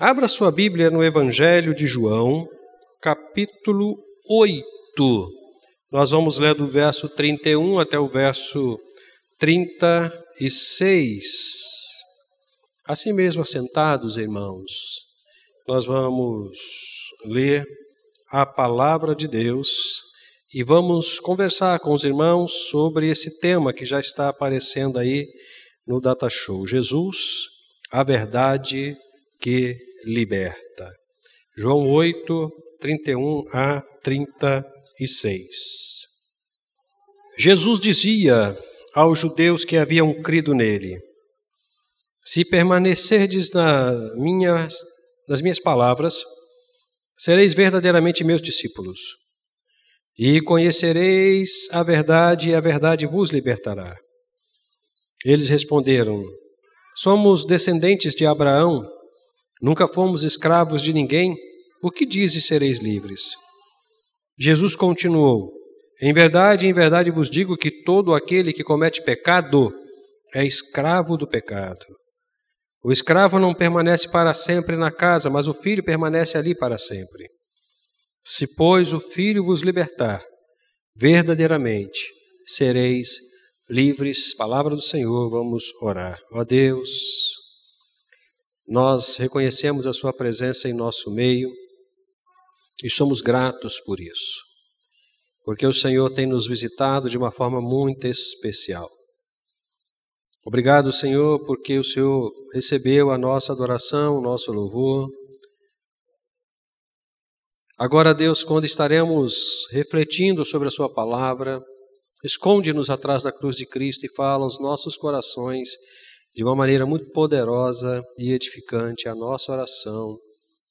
Abra sua Bíblia no Evangelho de João, capítulo 8. Nós vamos ler do verso 31 até o verso 36. Assim mesmo, assentados, irmãos, nós vamos ler a palavra de Deus e vamos conversar com os irmãos sobre esse tema que já está aparecendo aí no Data Show. Jesus, a verdade que liberta. João 8, 31 a 36. Jesus dizia aos judeus que haviam crido nele: Se permanecerdes na minha, nas minhas palavras, sereis verdadeiramente meus discípulos. E conhecereis a verdade, e a verdade vos libertará. Eles responderam: Somos descendentes de Abraão Nunca fomos escravos de ninguém, por que dizes sereis livres? Jesus continuou: Em verdade, em verdade vos digo que todo aquele que comete pecado é escravo do pecado. O escravo não permanece para sempre na casa, mas o filho permanece ali para sempre. Se, pois, o filho vos libertar, verdadeiramente sereis livres. Palavra do Senhor, vamos orar. Ó Deus, nós reconhecemos a Sua presença em nosso meio e somos gratos por isso, porque o Senhor tem nos visitado de uma forma muito especial. Obrigado, Senhor, porque o Senhor recebeu a nossa adoração, o nosso louvor. Agora, Deus, quando estaremos refletindo sobre a Sua palavra, esconde-nos atrás da cruz de Cristo e fala aos nossos corações de uma maneira muito poderosa e edificante a nossa oração,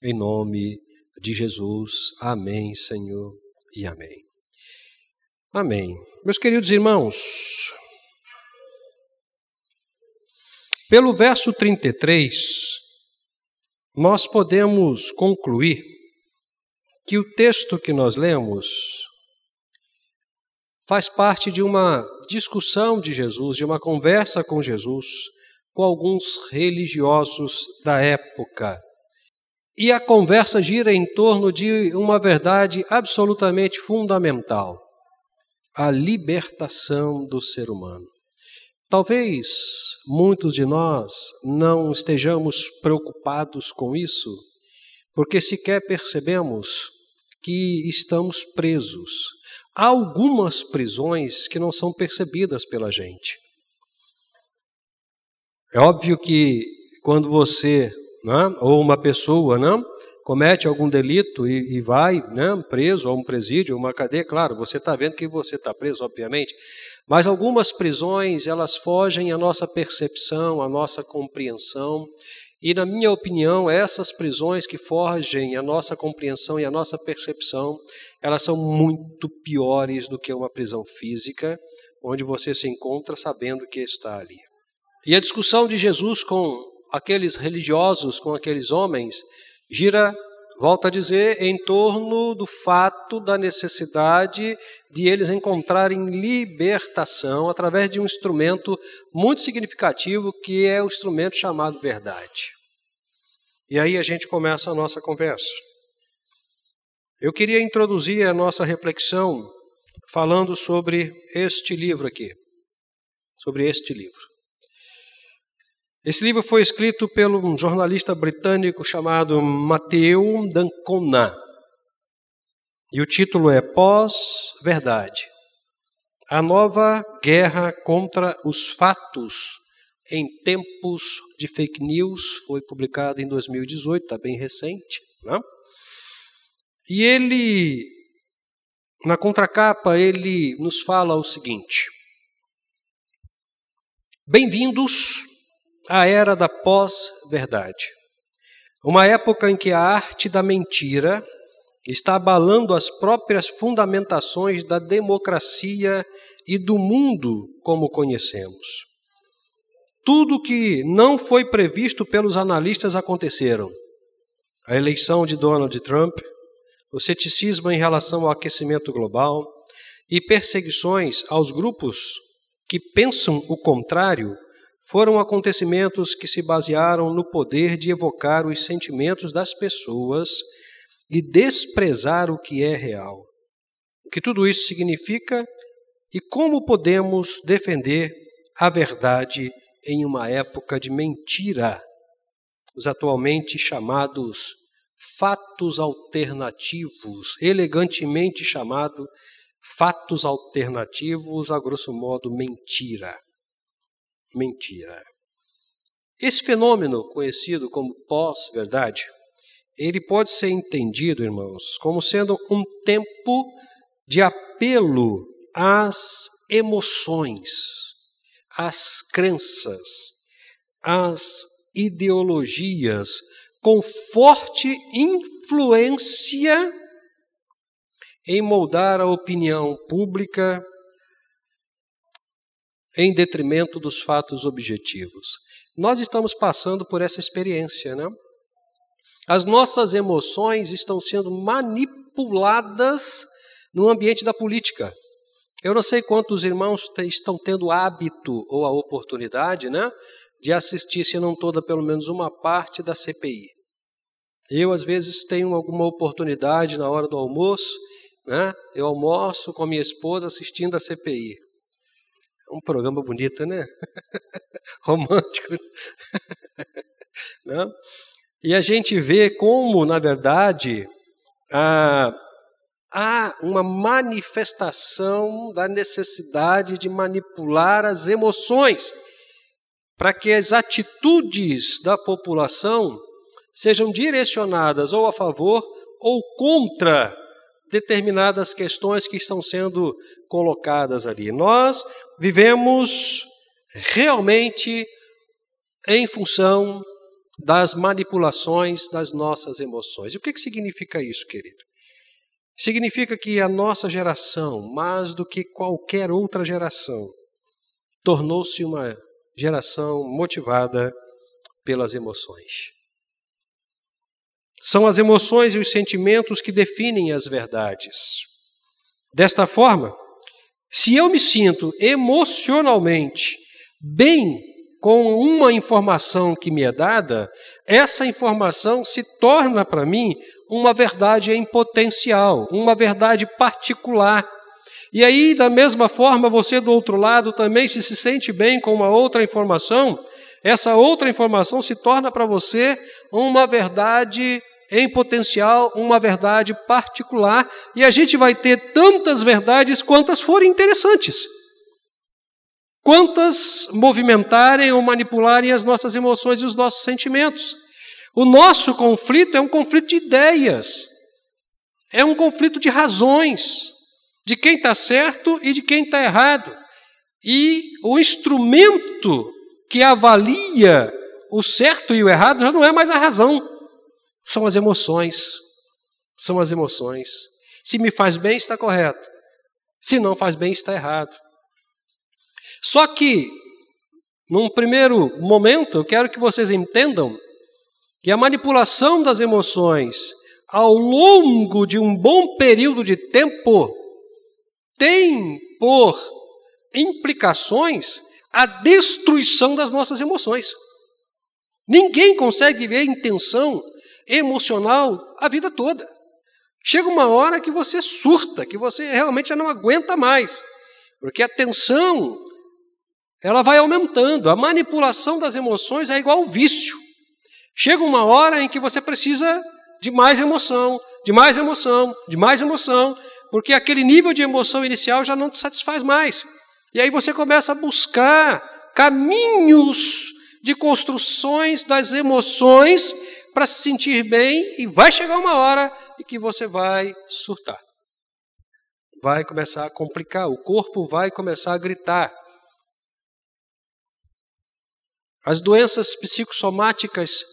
em nome de Jesus. Amém, Senhor, e amém. Amém. Meus queridos irmãos, pelo verso 33, nós podemos concluir que o texto que nós lemos faz parte de uma discussão de Jesus, de uma conversa com Jesus com alguns religiosos da época. E a conversa gira em torno de uma verdade absolutamente fundamental: a libertação do ser humano. Talvez muitos de nós não estejamos preocupados com isso, porque sequer percebemos que estamos presos. Há algumas prisões que não são percebidas pela gente. É óbvio que quando você, né, ou uma pessoa, né, comete algum delito e, e vai né, preso a um presídio, a uma cadeia, claro, você está vendo que você está preso, obviamente, mas algumas prisões, elas fogem à nossa percepção, à nossa compreensão, e, na minha opinião, essas prisões que fogem à nossa compreensão e à nossa percepção, elas são muito piores do que uma prisão física, onde você se encontra sabendo que está ali. E a discussão de Jesus com aqueles religiosos, com aqueles homens, gira, volta a dizer, em torno do fato da necessidade de eles encontrarem libertação através de um instrumento muito significativo que é o instrumento chamado verdade. E aí a gente começa a nossa conversa. Eu queria introduzir a nossa reflexão falando sobre este livro aqui. Sobre este livro. Esse livro foi escrito pelo um jornalista britânico chamado Matthew Dancona. E o título é Pós-Verdade. A nova guerra contra os fatos em tempos de fake news foi publicado em 2018, está bem recente. Né? E ele, na contracapa, ele nos fala o seguinte: Bem-vindos a era da pós-verdade. Uma época em que a arte da mentira está abalando as próprias fundamentações da democracia e do mundo como conhecemos. Tudo que não foi previsto pelos analistas aconteceram. A eleição de Donald Trump, o ceticismo em relação ao aquecimento global e perseguições aos grupos que pensam o contrário foram acontecimentos que se basearam no poder de evocar os sentimentos das pessoas e desprezar o que é real. O que tudo isso significa e como podemos defender a verdade em uma época de mentira, os atualmente chamados fatos alternativos, elegantemente chamado fatos alternativos, a grosso modo, mentira. Mentira. Esse fenômeno, conhecido como pós-verdade, ele pode ser entendido, irmãos, como sendo um tempo de apelo às emoções, às crenças, às ideologias, com forte influência em moldar a opinião pública em detrimento dos fatos objetivos. Nós estamos passando por essa experiência, né? As nossas emoções estão sendo manipuladas no ambiente da política. Eu não sei quantos irmãos estão tendo hábito ou a oportunidade, né, de assistir, se não toda, pelo menos uma parte da CPI. Eu, às vezes, tenho alguma oportunidade na hora do almoço, né? Eu almoço com a minha esposa assistindo a CPI. Um programa bonito, né? Romântico. né? E a gente vê como, na verdade, há uma manifestação da necessidade de manipular as emoções, para que as atitudes da população sejam direcionadas ou a favor ou contra determinadas questões que estão sendo colocadas ali. Nós vivemos realmente em função das manipulações das nossas emoções. E o que, que significa isso, querido? Significa que a nossa geração, mais do que qualquer outra geração, tornou-se uma geração motivada pelas emoções. São as emoções e os sentimentos que definem as verdades. Desta forma, se eu me sinto emocionalmente bem com uma informação que me é dada, essa informação se torna para mim uma verdade em potencial, uma verdade particular. E aí, da mesma forma, você do outro lado também, se se sente bem com uma outra informação, essa outra informação se torna para você uma verdade em potencial, uma verdade particular, e a gente vai ter tantas verdades quantas forem interessantes. Quantas movimentarem ou manipularem as nossas emoções e os nossos sentimentos. O nosso conflito é um conflito de ideias, é um conflito de razões, de quem está certo e de quem está errado. E o instrumento que avalia o certo e o errado já não é mais a razão, são as emoções. São as emoções. Se me faz bem, está correto. Se não faz bem, está errado. Só que, num primeiro momento, eu quero que vocês entendam que a manipulação das emoções ao longo de um bom período de tempo tem por implicações a destruição das nossas emoções. Ninguém consegue ver a intenção emocional a vida toda. Chega uma hora que você surta, que você realmente já não aguenta mais, porque a tensão ela vai aumentando. A manipulação das emoções é igual ao vício. Chega uma hora em que você precisa de mais emoção, de mais emoção, de mais emoção, porque aquele nível de emoção inicial já não te satisfaz mais. E aí você começa a buscar caminhos de construções das emoções para se sentir bem e vai chegar uma hora em que você vai surtar. Vai começar a complicar, o corpo vai começar a gritar. As doenças psicossomáticas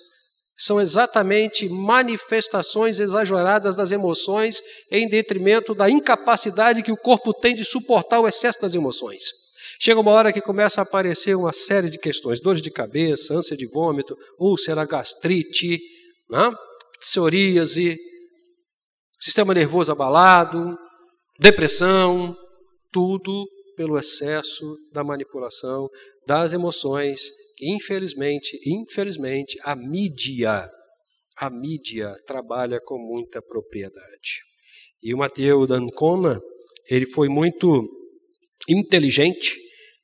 são exatamente manifestações exageradas das emoções em detrimento da incapacidade que o corpo tem de suportar o excesso das emoções. Chega uma hora que começa a aparecer uma série de questões: dores de cabeça, ânsia de vômito, úlcera, gastrite, né? psoríase, sistema nervoso abalado, depressão, tudo pelo excesso da manipulação das emoções infelizmente, infelizmente, a mídia, a mídia trabalha com muita propriedade. E o Mateu Dancona, ele foi muito inteligente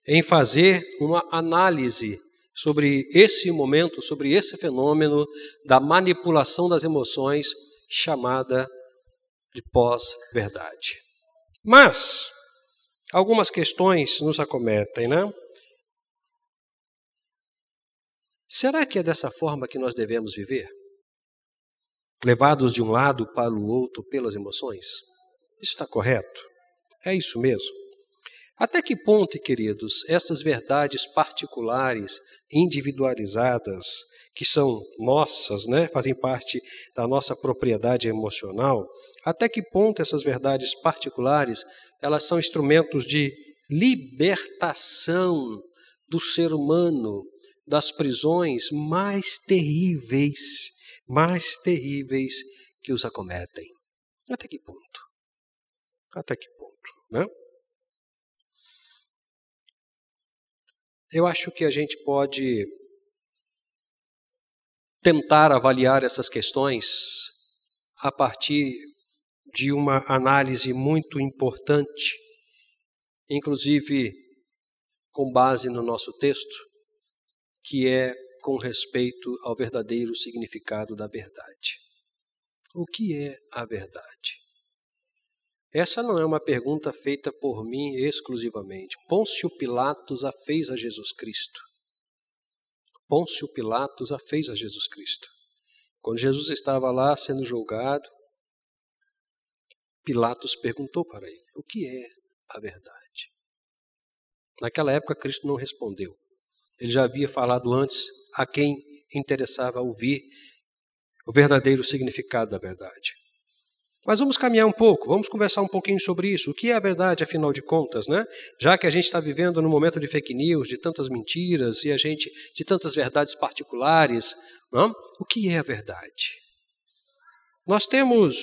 em fazer uma análise sobre esse momento, sobre esse fenômeno da manipulação das emoções, chamada de pós-verdade. Mas, algumas questões nos acometem, né? Será que é dessa forma que nós devemos viver? Levados de um lado para o outro pelas emoções? Isso está correto? É isso mesmo? Até que ponto, queridos, essas verdades particulares, individualizadas, que são nossas, né, fazem parte da nossa propriedade emocional, até que ponto essas verdades particulares, elas são instrumentos de libertação do ser humano das prisões mais terríveis, mais terríveis que os acometem. Até que ponto? Até que ponto, né? Eu acho que a gente pode tentar avaliar essas questões a partir de uma análise muito importante, inclusive com base no nosso texto, que é com respeito ao verdadeiro significado da verdade. O que é a verdade? Essa não é uma pergunta feita por mim exclusivamente. Pôncio Pilatos a fez a Jesus Cristo. Pôncio Pilatos a fez a Jesus Cristo. Quando Jesus estava lá sendo julgado, Pilatos perguntou para ele: O que é a verdade? Naquela época, Cristo não respondeu. Ele já havia falado antes a quem interessava ouvir o verdadeiro significado da verdade. Mas vamos caminhar um pouco, vamos conversar um pouquinho sobre isso. O que é a verdade, afinal de contas, né? Já que a gente está vivendo num momento de fake news, de tantas mentiras e a gente de tantas verdades particulares, não? o que é a verdade? Nós temos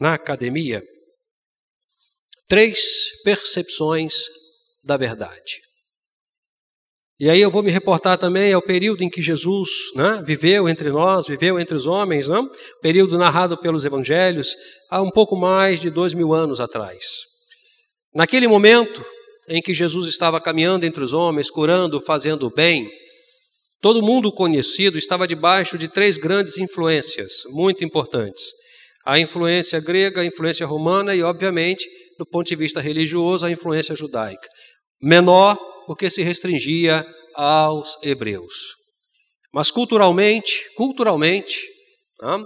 na academia três percepções da verdade. E aí eu vou me reportar também ao período em que Jesus né, viveu entre nós, viveu entre os homens, não? período narrado pelos evangelhos, há um pouco mais de dois mil anos atrás. Naquele momento em que Jesus estava caminhando entre os homens, curando, fazendo o bem, todo mundo conhecido estava debaixo de três grandes influências muito importantes: a influência grega, a influência romana e, obviamente, do ponto de vista religioso, a influência judaica. Menor porque se restringia aos hebreus. Mas culturalmente, culturalmente, né,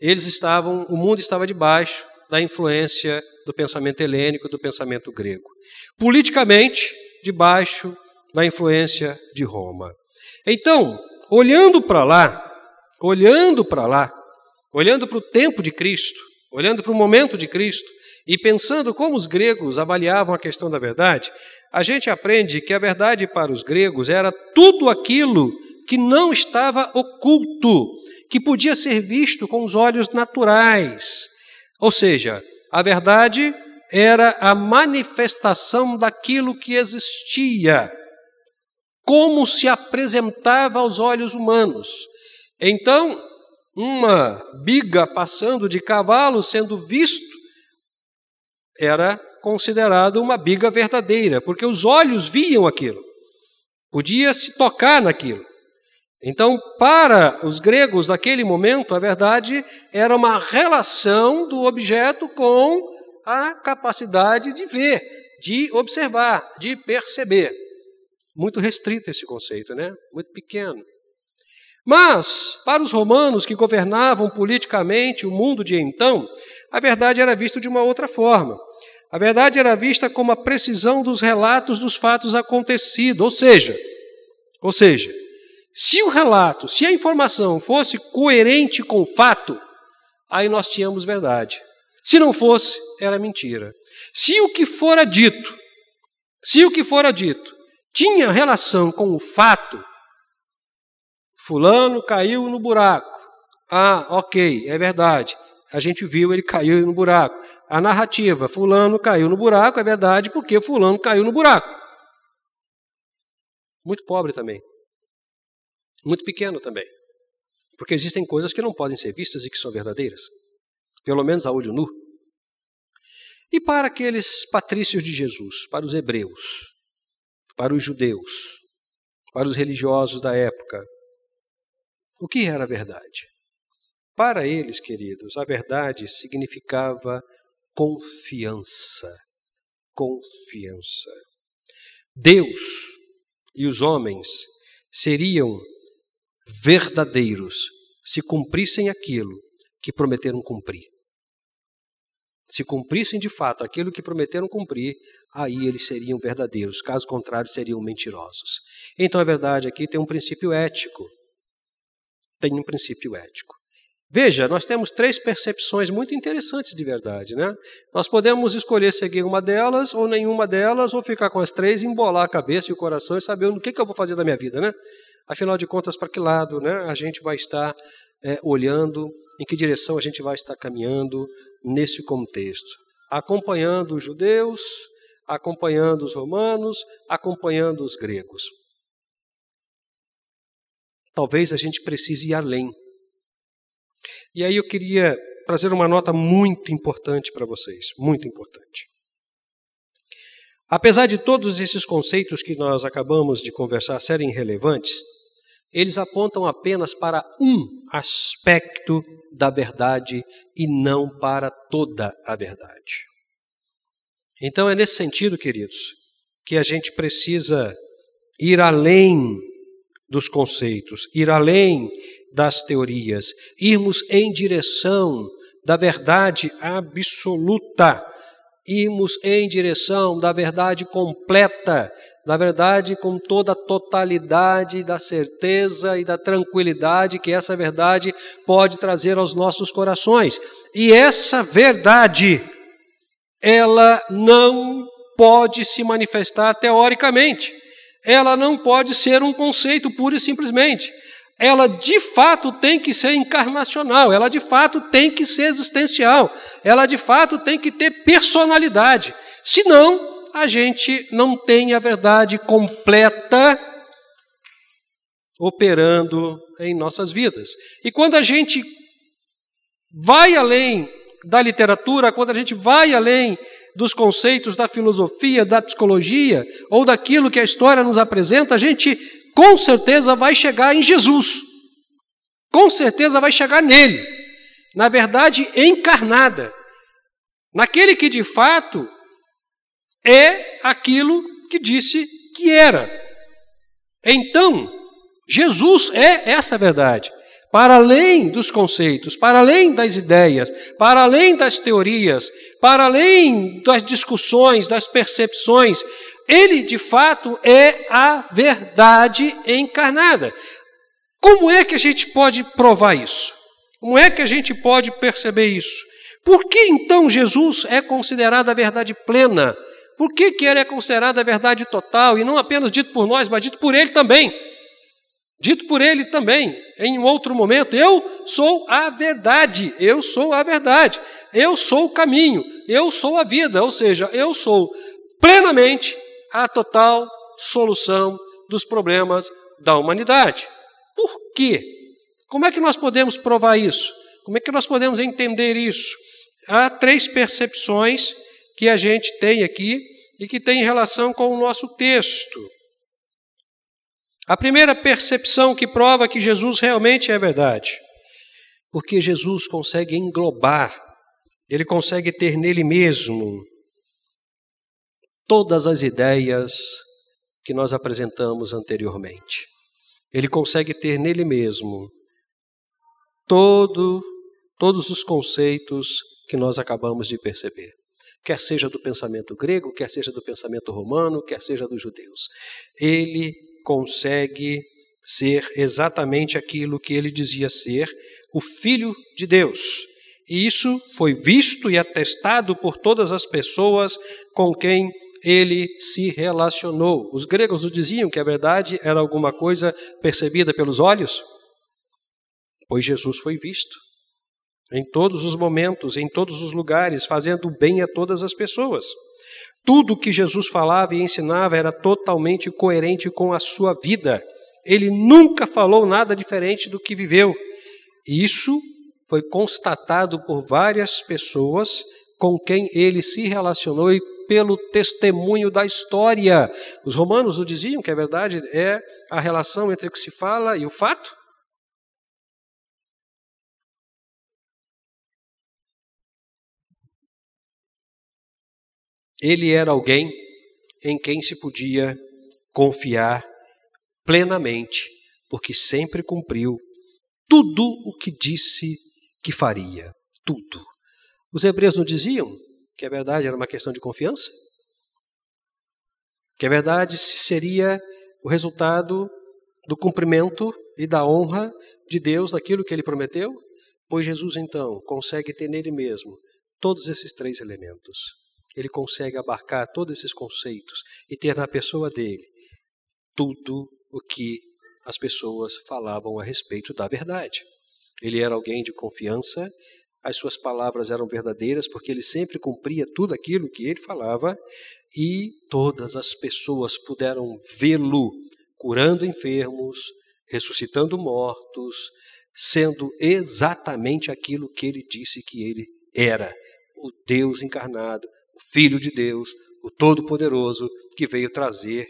eles estavam, o mundo estava debaixo da influência do pensamento helênico, do pensamento grego. Politicamente, debaixo da influência de Roma. Então, olhando para lá, olhando para lá, olhando para o tempo de Cristo, olhando para o momento de Cristo, e pensando como os gregos avaliavam a questão da verdade, a gente aprende que a verdade para os gregos era tudo aquilo que não estava oculto, que podia ser visto com os olhos naturais. Ou seja, a verdade era a manifestação daquilo que existia, como se apresentava aos olhos humanos. Então, uma biga passando de cavalo sendo visto era considerado uma biga verdadeira, porque os olhos viam aquilo, podia se tocar naquilo. Então, para os gregos naquele momento, a verdade era uma relação do objeto com a capacidade de ver, de observar, de perceber. Muito restrito esse conceito, né? Muito pequeno. Mas, para os romanos que governavam politicamente o mundo de então, a verdade era vista de uma outra forma. A verdade era vista como a precisão dos relatos dos fatos acontecidos, ou seja, ou seja, se o relato, se a informação fosse coerente com o fato, aí nós tínhamos verdade. Se não fosse, era mentira. Se o que fora dito, se o que fora dito tinha relação com o fato, fulano caiu no buraco. Ah, ok, é verdade a gente viu ele caiu no buraco. A narrativa, fulano caiu no buraco, é verdade, porque fulano caiu no buraco. Muito pobre também. Muito pequeno também. Porque existem coisas que não podem ser vistas e que são verdadeiras. Pelo menos a olho nu. E para aqueles patrícios de Jesus, para os hebreus, para os judeus, para os religiosos da época, o que era verdade? Para eles, queridos, a verdade significava confiança. Confiança. Deus e os homens seriam verdadeiros se cumprissem aquilo que prometeram cumprir. Se cumprissem de fato aquilo que prometeram cumprir, aí eles seriam verdadeiros, caso contrário, seriam mentirosos. Então a verdade aqui tem um princípio ético. Tem um princípio ético. Veja, nós temos três percepções muito interessantes de verdade, né? Nós podemos escolher seguir uma delas ou nenhuma delas, ou ficar com as três, embolar a cabeça e o coração e saber o que, que eu vou fazer da minha vida, né? Afinal de contas, para que lado né, a gente vai estar é, olhando, em que direção a gente vai estar caminhando nesse contexto? Acompanhando os judeus, acompanhando os romanos, acompanhando os gregos. Talvez a gente precise ir além. E aí eu queria trazer uma nota muito importante para vocês, muito importante. Apesar de todos esses conceitos que nós acabamos de conversar serem relevantes, eles apontam apenas para um aspecto da verdade e não para toda a verdade. Então é nesse sentido, queridos, que a gente precisa ir além dos conceitos, ir além das teorias, irmos em direção da verdade absoluta, irmos em direção da verdade completa, na verdade, com toda a totalidade da certeza e da tranquilidade que essa verdade pode trazer aos nossos corações. E essa verdade, ela não pode se manifestar teoricamente. Ela não pode ser um conceito puro e simplesmente. Ela de fato tem que ser encarnacional, ela de fato tem que ser existencial, ela de fato tem que ter personalidade. Senão, a gente não tem a verdade completa operando em nossas vidas. E quando a gente vai além da literatura, quando a gente vai além dos conceitos da filosofia, da psicologia ou daquilo que a história nos apresenta, a gente com certeza vai chegar em Jesus. Com certeza vai chegar nele. Na verdade, encarnada. Naquele que de fato é aquilo que disse que era. Então, Jesus é essa verdade. Para além dos conceitos, para além das ideias, para além das teorias, para além das discussões, das percepções, ele de fato é a verdade encarnada. Como é que a gente pode provar isso? Como é que a gente pode perceber isso? Por que então Jesus é considerado a verdade plena por que, que ele é considerado a verdade total e não apenas dito por nós, mas dito por ele também? Dito por ele também, em um outro momento, eu sou a verdade, eu sou a verdade, eu sou o caminho, eu sou a vida, ou seja, eu sou plenamente a total solução dos problemas da humanidade. Por quê? Como é que nós podemos provar isso? Como é que nós podemos entender isso? Há três percepções que a gente tem aqui e que tem relação com o nosso texto. A primeira percepção que prova que Jesus realmente é verdade, porque Jesus consegue englobar, ele consegue ter nele mesmo todas as ideias que nós apresentamos anteriormente. Ele consegue ter nele mesmo todo, todos os conceitos que nós acabamos de perceber quer seja do pensamento grego, quer seja do pensamento romano, quer seja dos judeus. Ele consegue ser exatamente aquilo que ele dizia ser, o Filho de Deus. E isso foi visto e atestado por todas as pessoas com quem ele se relacionou. Os gregos o diziam que a verdade era alguma coisa percebida pelos olhos, pois Jesus foi visto em todos os momentos, em todos os lugares, fazendo bem a todas as pessoas. Tudo que Jesus falava e ensinava era totalmente coerente com a sua vida. Ele nunca falou nada diferente do que viveu. Isso foi constatado por várias pessoas com quem ele se relacionou e pelo testemunho da história. Os romanos o diziam que a verdade é a relação entre o que se fala e o fato. Ele era alguém em quem se podia confiar plenamente, porque sempre cumpriu tudo o que disse que faria. Tudo. Os hebreus não diziam que a verdade era uma questão de confiança? Que a verdade seria o resultado do cumprimento e da honra de Deus naquilo que ele prometeu? Pois Jesus, então, consegue ter nele mesmo todos esses três elementos ele consegue abarcar todos esses conceitos e ter na pessoa dele tudo o que as pessoas falavam a respeito da verdade. Ele era alguém de confiança, as suas palavras eram verdadeiras, porque ele sempre cumpria tudo aquilo que ele falava, e todas as pessoas puderam vê-lo curando enfermos, ressuscitando mortos, sendo exatamente aquilo que ele disse que ele era, o Deus encarnado, o Filho de Deus, o Todo-Poderoso, que veio trazer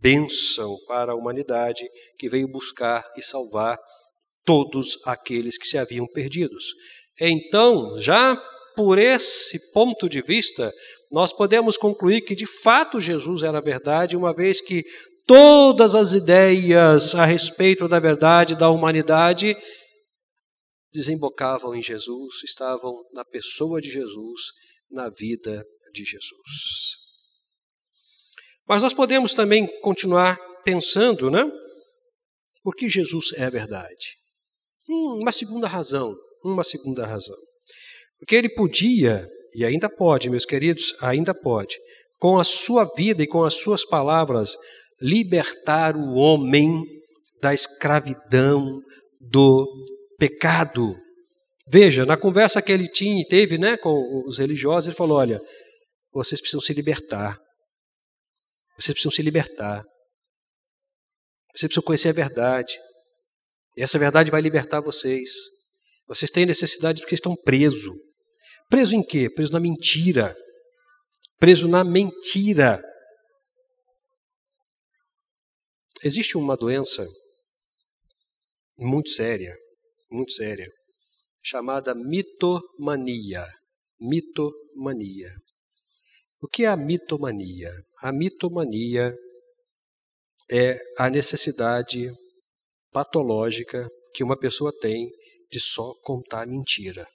bênção para a humanidade, que veio buscar e salvar todos aqueles que se haviam perdidos. Então, já por esse ponto de vista, nós podemos concluir que de fato Jesus era verdade, uma vez que todas as ideias a respeito da verdade da humanidade desembocavam em Jesus, estavam na pessoa de Jesus, na vida de Jesus. Mas nós podemos também continuar pensando, né? Por que Jesus é a verdade? Hum, uma segunda razão, uma segunda razão. Porque ele podia, e ainda pode, meus queridos, ainda pode, com a sua vida e com as suas palavras, libertar o homem da escravidão, do pecado. Veja, na conversa que ele tinha, teve né, com os religiosos, ele falou: olha, vocês precisam se libertar. Vocês precisam se libertar. Vocês precisam conhecer a verdade. E essa verdade vai libertar vocês. Vocês têm necessidade porque estão presos. Preso em quê? Preso na mentira. Preso na mentira. Existe uma doença muito séria, muito séria, chamada mitomania. Mitomania. O que é a mitomania? A mitomania é a necessidade patológica que uma pessoa tem de só contar mentira.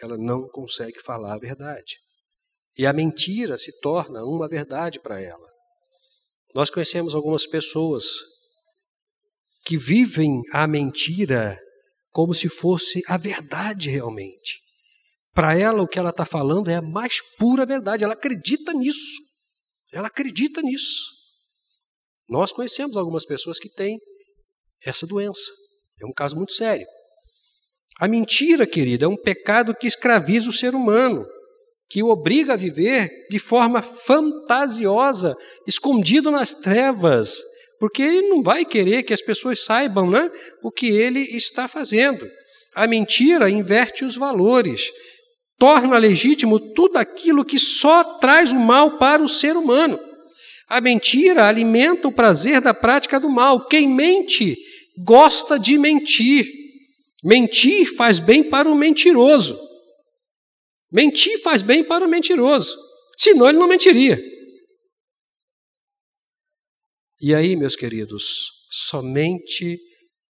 Ela não consegue falar a verdade. E a mentira se torna uma verdade para ela. Nós conhecemos algumas pessoas que vivem a mentira como se fosse a verdade realmente. Para ela, o que ela está falando é a mais pura verdade. Ela acredita nisso. Ela acredita nisso. Nós conhecemos algumas pessoas que têm essa doença. É um caso muito sério. A mentira, querida, é um pecado que escraviza o ser humano, que o obriga a viver de forma fantasiosa, escondido nas trevas, porque ele não vai querer que as pessoas saibam né, o que ele está fazendo. A mentira inverte os valores torna legítimo tudo aquilo que só traz o mal para o ser humano. A mentira alimenta o prazer da prática do mal. Quem mente gosta de mentir. Mentir faz bem para o mentiroso. Mentir faz bem para o mentiroso. Senão ele não mentiria. E aí, meus queridos, somente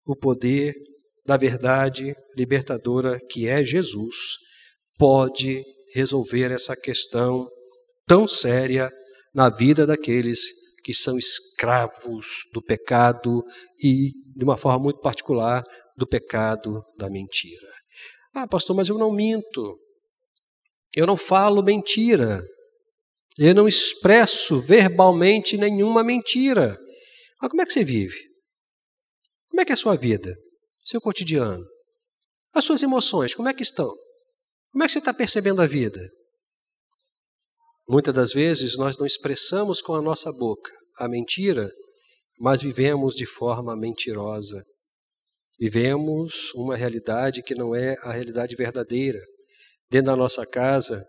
o poder da verdade libertadora que é Jesus pode resolver essa questão tão séria na vida daqueles que são escravos do pecado e, de uma forma muito particular, do pecado da mentira. Ah, pastor, mas eu não minto. Eu não falo mentira. Eu não expresso verbalmente nenhuma mentira. Mas como é que você vive? Como é que é a sua vida? Seu cotidiano? As suas emoções, como é que estão? Como é que você está percebendo a vida? Muitas das vezes nós não expressamos com a nossa boca a mentira mas vivemos de forma mentirosa. Vivemos uma realidade que não é a realidade verdadeira. Dentro da nossa casa,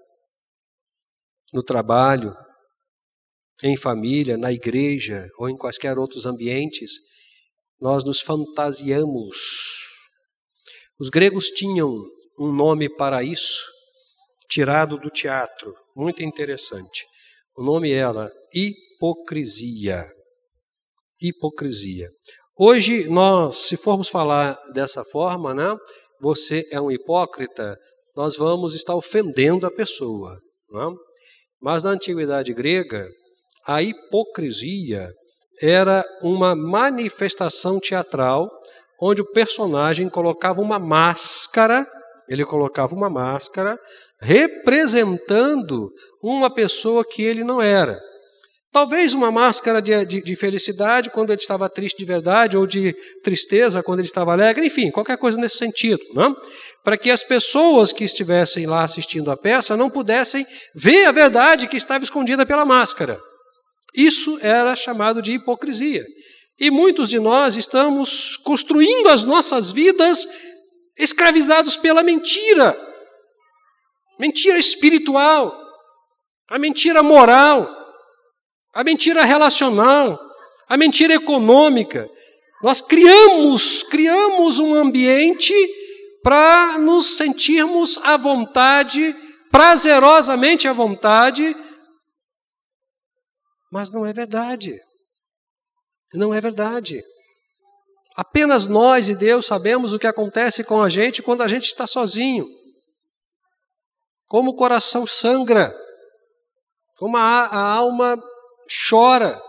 no trabalho, em família, na igreja ou em quaisquer outros ambientes, nós nos fantasiamos. Os gregos tinham um nome para isso, tirado do teatro, muito interessante. O nome era hipocrisia. Hipocrisia. Hoje, nós, se formos falar dessa forma, né, você é um hipócrita, nós vamos estar ofendendo a pessoa. Né? Mas na antiguidade grega, a hipocrisia era uma manifestação teatral onde o personagem colocava uma máscara, ele colocava uma máscara representando uma pessoa que ele não era. Talvez uma máscara de, de, de, felicidade quando ele estava triste de verdade, ou de tristeza quando ele estava alegre, enfim, qualquer coisa nesse sentido, não? para que as pessoas que estivessem lá assistindo a peça não pudessem ver a verdade que estava escondida pela máscara. Isso era chamado de hipocrisia. E muitos de nós estamos construindo as nossas vidas escravizados pela mentira. Mentira espiritual, a mentira moral, a mentira relacional, a mentira econômica. Nós criamos, criamos um ambiente para nos sentirmos à vontade, prazerosamente à vontade, mas não é verdade. Não é verdade. Apenas nós e Deus sabemos o que acontece com a gente quando a gente está sozinho. Como o coração sangra, como a, a alma chora,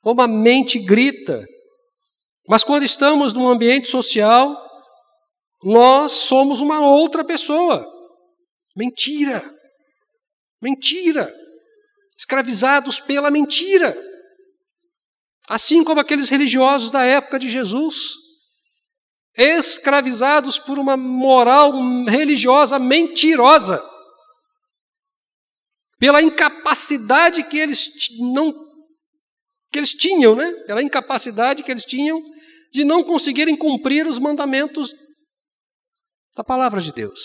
como a mente grita. Mas quando estamos num ambiente social, nós somos uma outra pessoa. Mentira. Mentira escravizados pela mentira. Assim como aqueles religiosos da época de Jesus, escravizados por uma moral religiosa mentirosa, pela incapacidade que eles não que eles tinham, né? Pela incapacidade que eles tinham de não conseguirem cumprir os mandamentos da palavra de Deus.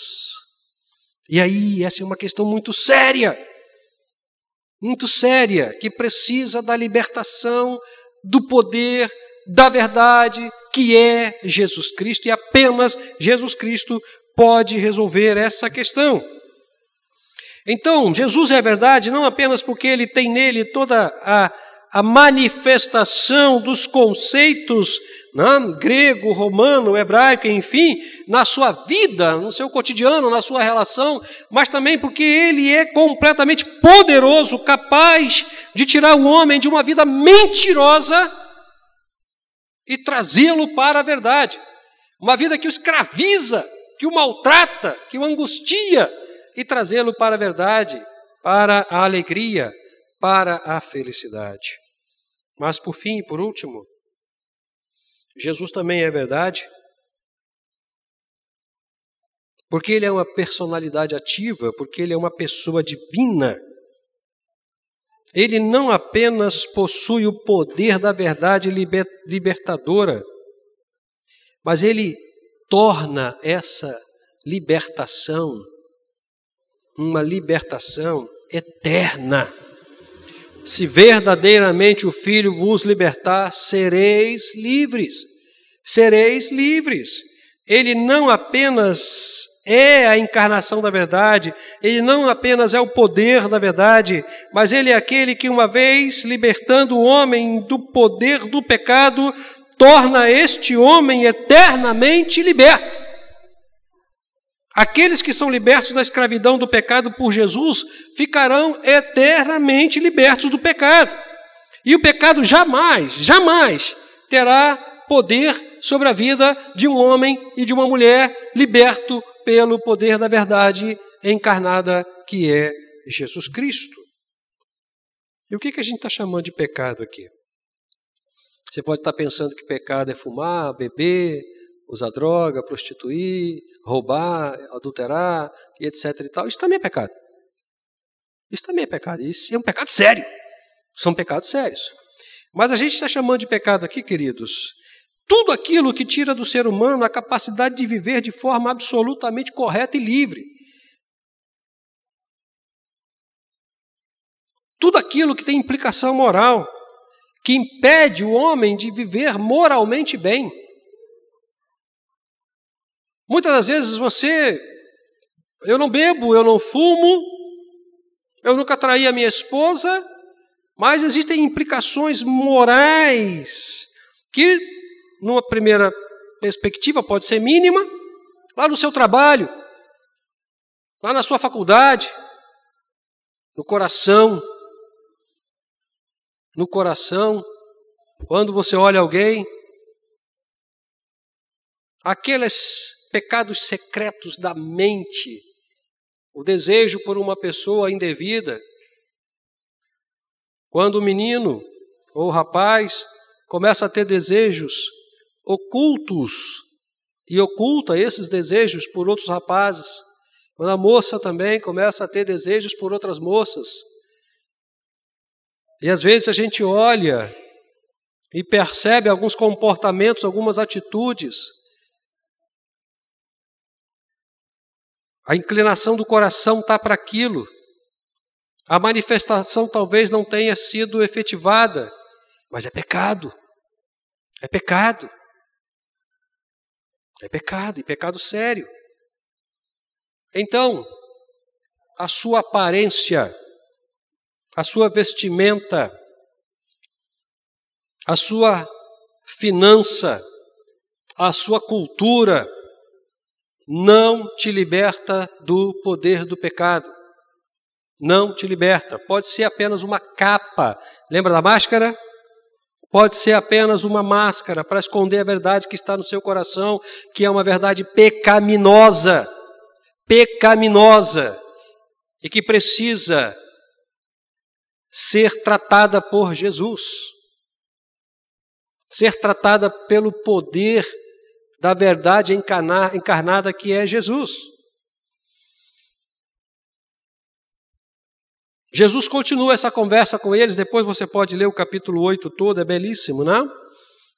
E aí, essa é uma questão muito séria muito séria, que precisa da libertação do poder da verdade que é Jesus Cristo e apenas Jesus Cristo pode resolver essa questão. Então, Jesus é verdade não apenas porque ele tem nele toda a a manifestação dos conceitos né, grego, romano, hebraico, enfim, na sua vida, no seu cotidiano, na sua relação, mas também porque ele é completamente poderoso, capaz de tirar o homem de uma vida mentirosa e trazê-lo para a verdade. Uma vida que o escraviza, que o maltrata, que o angustia e trazê-lo para a verdade, para a alegria, para a felicidade. Mas por fim e por último, Jesus também é verdade, porque ele é uma personalidade ativa, porque ele é uma pessoa divina. Ele não apenas possui o poder da verdade libertadora, mas ele torna essa libertação uma libertação eterna. Se verdadeiramente o Filho vos libertar, sereis livres. Sereis livres. Ele não apenas é a encarnação da verdade, ele não apenas é o poder da verdade, mas ele é aquele que, uma vez libertando o homem do poder do pecado, torna este homem eternamente liberto. Aqueles que são libertos da escravidão do pecado por Jesus ficarão eternamente libertos do pecado. E o pecado jamais, jamais terá poder sobre a vida de um homem e de uma mulher liberto pelo poder da verdade encarnada que é Jesus Cristo. E o que, que a gente está chamando de pecado aqui? Você pode estar pensando que pecado é fumar, beber, usar droga, prostituir, roubar, adulterar e etc. E tal, isso também é pecado. Isso também é pecado. Isso é um pecado sério. São pecados sérios. Mas a gente está chamando de pecado aqui, queridos, tudo aquilo que tira do ser humano a capacidade de viver de forma absolutamente correta e livre. Tudo aquilo que tem implicação moral, que impede o homem de viver moralmente bem. Muitas das vezes você, eu não bebo, eu não fumo, eu nunca traí a minha esposa, mas existem implicações morais que, numa primeira perspectiva, pode ser mínima, lá no seu trabalho, lá na sua faculdade, no coração, no coração, quando você olha alguém, aqueles pecados secretos da mente, o desejo por uma pessoa indevida, quando o menino ou o rapaz começa a ter desejos ocultos e oculta esses desejos por outros rapazes, quando a moça também começa a ter desejos por outras moças, e às vezes a gente olha e percebe alguns comportamentos, algumas atitudes. A inclinação do coração está para aquilo. A manifestação talvez não tenha sido efetivada, mas é pecado. É pecado. É pecado, e pecado sério. Então, a sua aparência a sua vestimenta, a sua finança, a sua cultura, não te liberta do poder do pecado. Não te liberta. Pode ser apenas uma capa. Lembra da máscara? Pode ser apenas uma máscara para esconder a verdade que está no seu coração, que é uma verdade pecaminosa. Pecaminosa. E que precisa ser tratada por Jesus, ser tratada pelo poder da verdade encarnada que é Jesus. Jesus continua essa conversa com eles, depois você pode ler o capítulo 8 todo, é belíssimo, não?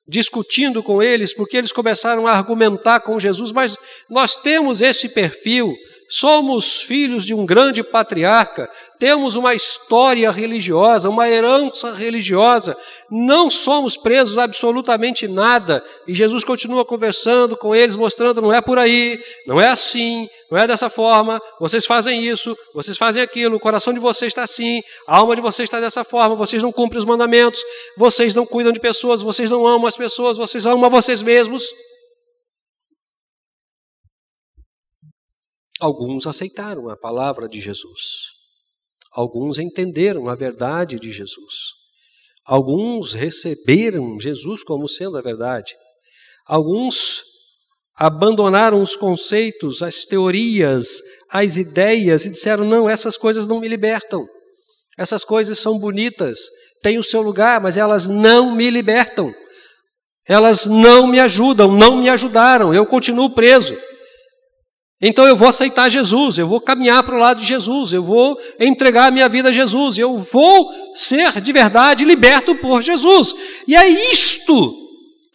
Discutindo com eles, porque eles começaram a argumentar com Jesus, mas nós temos esse perfil Somos filhos de um grande patriarca, temos uma história religiosa, uma herança religiosa, não somos presos a absolutamente nada. E Jesus continua conversando com eles, mostrando: não é por aí, não é assim, não é dessa forma, vocês fazem isso, vocês fazem aquilo, o coração de vocês está assim, a alma de vocês está dessa forma, vocês não cumprem os mandamentos, vocês não cuidam de pessoas, vocês não amam as pessoas, vocês amam a vocês mesmos. Alguns aceitaram a palavra de Jesus. Alguns entenderam a verdade de Jesus. Alguns receberam Jesus como sendo a verdade. Alguns abandonaram os conceitos, as teorias, as ideias e disseram: não, essas coisas não me libertam. Essas coisas são bonitas, têm o seu lugar, mas elas não me libertam. Elas não me ajudam, não me ajudaram, eu continuo preso. Então eu vou aceitar Jesus, eu vou caminhar para o lado de Jesus, eu vou entregar a minha vida a Jesus, eu vou ser de verdade liberto por Jesus. E é isto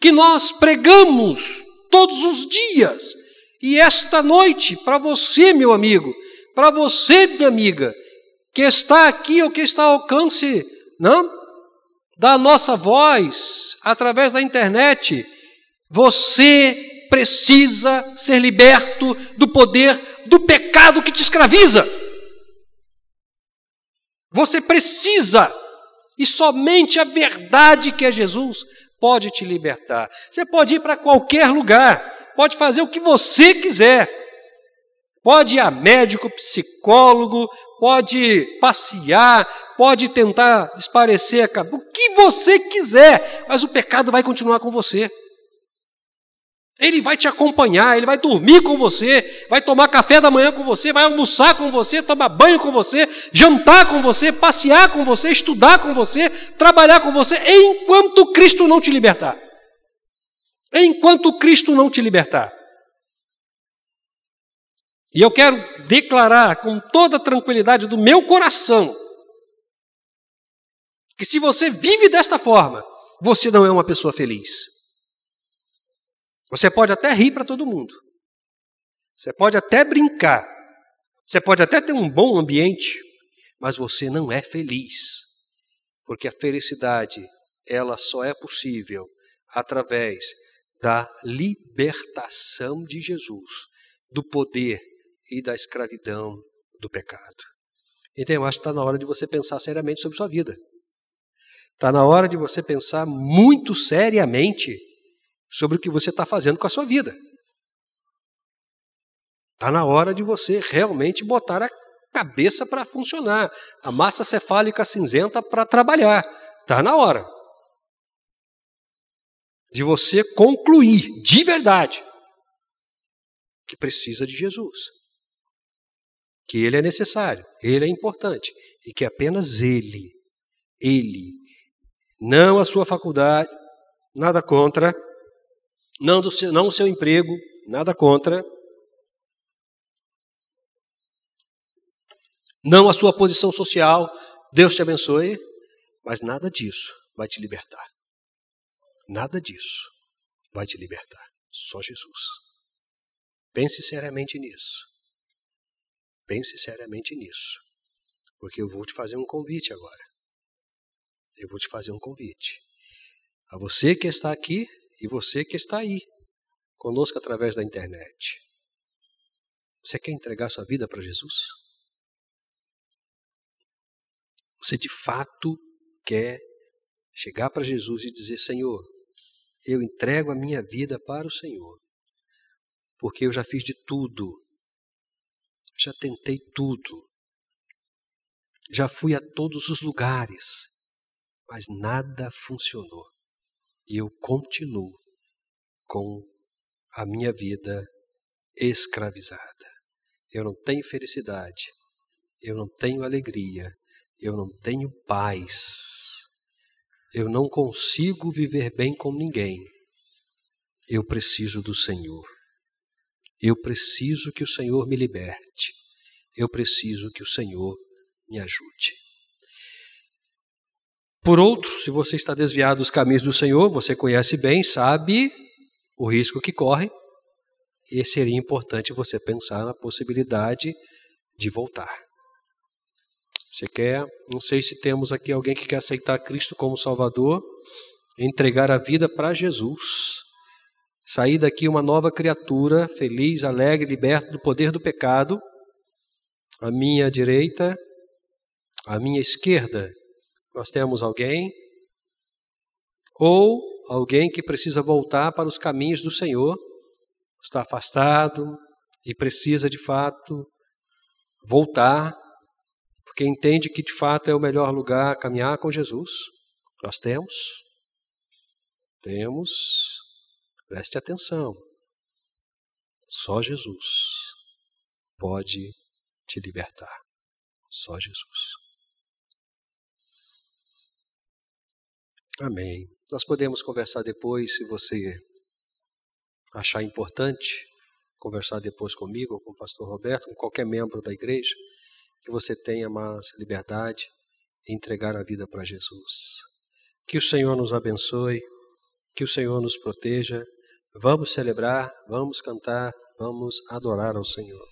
que nós pregamos todos os dias. E esta noite, para você, meu amigo, para você, minha amiga, que está aqui ou que está ao alcance não? da nossa voz através da internet, você precisa ser liberto do poder do pecado que te escraviza. Você precisa, e somente a verdade que é Jesus pode te libertar. Você pode ir para qualquer lugar, pode fazer o que você quiser. Pode ir a médico, psicólogo, pode passear, pode tentar cabeça, o que você quiser, mas o pecado vai continuar com você. Ele vai te acompanhar, ele vai dormir com você, vai tomar café da manhã com você, vai almoçar com você, tomar banho com você, jantar com você, passear com você, estudar com você, trabalhar com você, enquanto Cristo não te libertar. Enquanto Cristo não te libertar. E eu quero declarar com toda tranquilidade do meu coração Que se você vive desta forma, você não é uma pessoa feliz. Você pode até rir para todo mundo. Você pode até brincar. Você pode até ter um bom ambiente, mas você não é feliz. Porque a felicidade, ela só é possível através da libertação de Jesus, do poder e da escravidão do pecado. Então eu acho que está na hora de você pensar seriamente sobre sua vida. Está na hora de você pensar muito seriamente sobre o que você está fazendo com a sua vida. Está na hora de você realmente botar a cabeça para funcionar, a massa cefálica cinzenta para trabalhar. Está na hora de você concluir de verdade que precisa de Jesus, que Ele é necessário, Ele é importante e que apenas Ele, Ele, não a sua faculdade, nada contra, não, do seu, não o seu emprego, nada contra, não a sua posição social, Deus te abençoe, mas nada disso vai te libertar. Nada disso vai te libertar. Só Jesus. Pense seriamente nisso. Pense seriamente nisso. Porque eu vou te fazer um convite agora. Eu vou te fazer um convite. A você que está aqui e você que está aí, conosco através da internet. Você quer entregar sua vida para Jesus? Você de fato quer chegar para Jesus e dizer: Senhor, eu entrego a minha vida para o Senhor, porque eu já fiz de tudo, já tentei tudo, já fui a todos os lugares, mas nada funcionou. E eu continuo com a minha vida escravizada. Eu não tenho felicidade, eu não tenho alegria, eu não tenho paz, eu não consigo viver bem com ninguém. Eu preciso do Senhor. Eu preciso que o Senhor me liberte. Eu preciso que o Senhor me ajude. Por outro, se você está desviado dos caminhos do Senhor, você conhece bem, sabe o risco que corre, e seria importante você pensar na possibilidade de voltar. Você quer? Não sei se temos aqui alguém que quer aceitar Cristo como Salvador, entregar a vida para Jesus, sair daqui uma nova criatura, feliz, alegre, liberto do poder do pecado. À minha direita, à minha esquerda, nós temos alguém, ou alguém que precisa voltar para os caminhos do Senhor, está afastado e precisa de fato voltar porque entende que de fato é o melhor lugar caminhar com Jesus. Nós temos. Temos. Preste atenção. Só Jesus pode te libertar. Só Jesus. Amém. Nós podemos conversar depois, se você achar importante, conversar depois comigo ou com o pastor Roberto, com qualquer membro da igreja que você tenha mais liberdade em entregar a vida para Jesus. Que o Senhor nos abençoe, que o Senhor nos proteja. Vamos celebrar, vamos cantar, vamos adorar ao Senhor.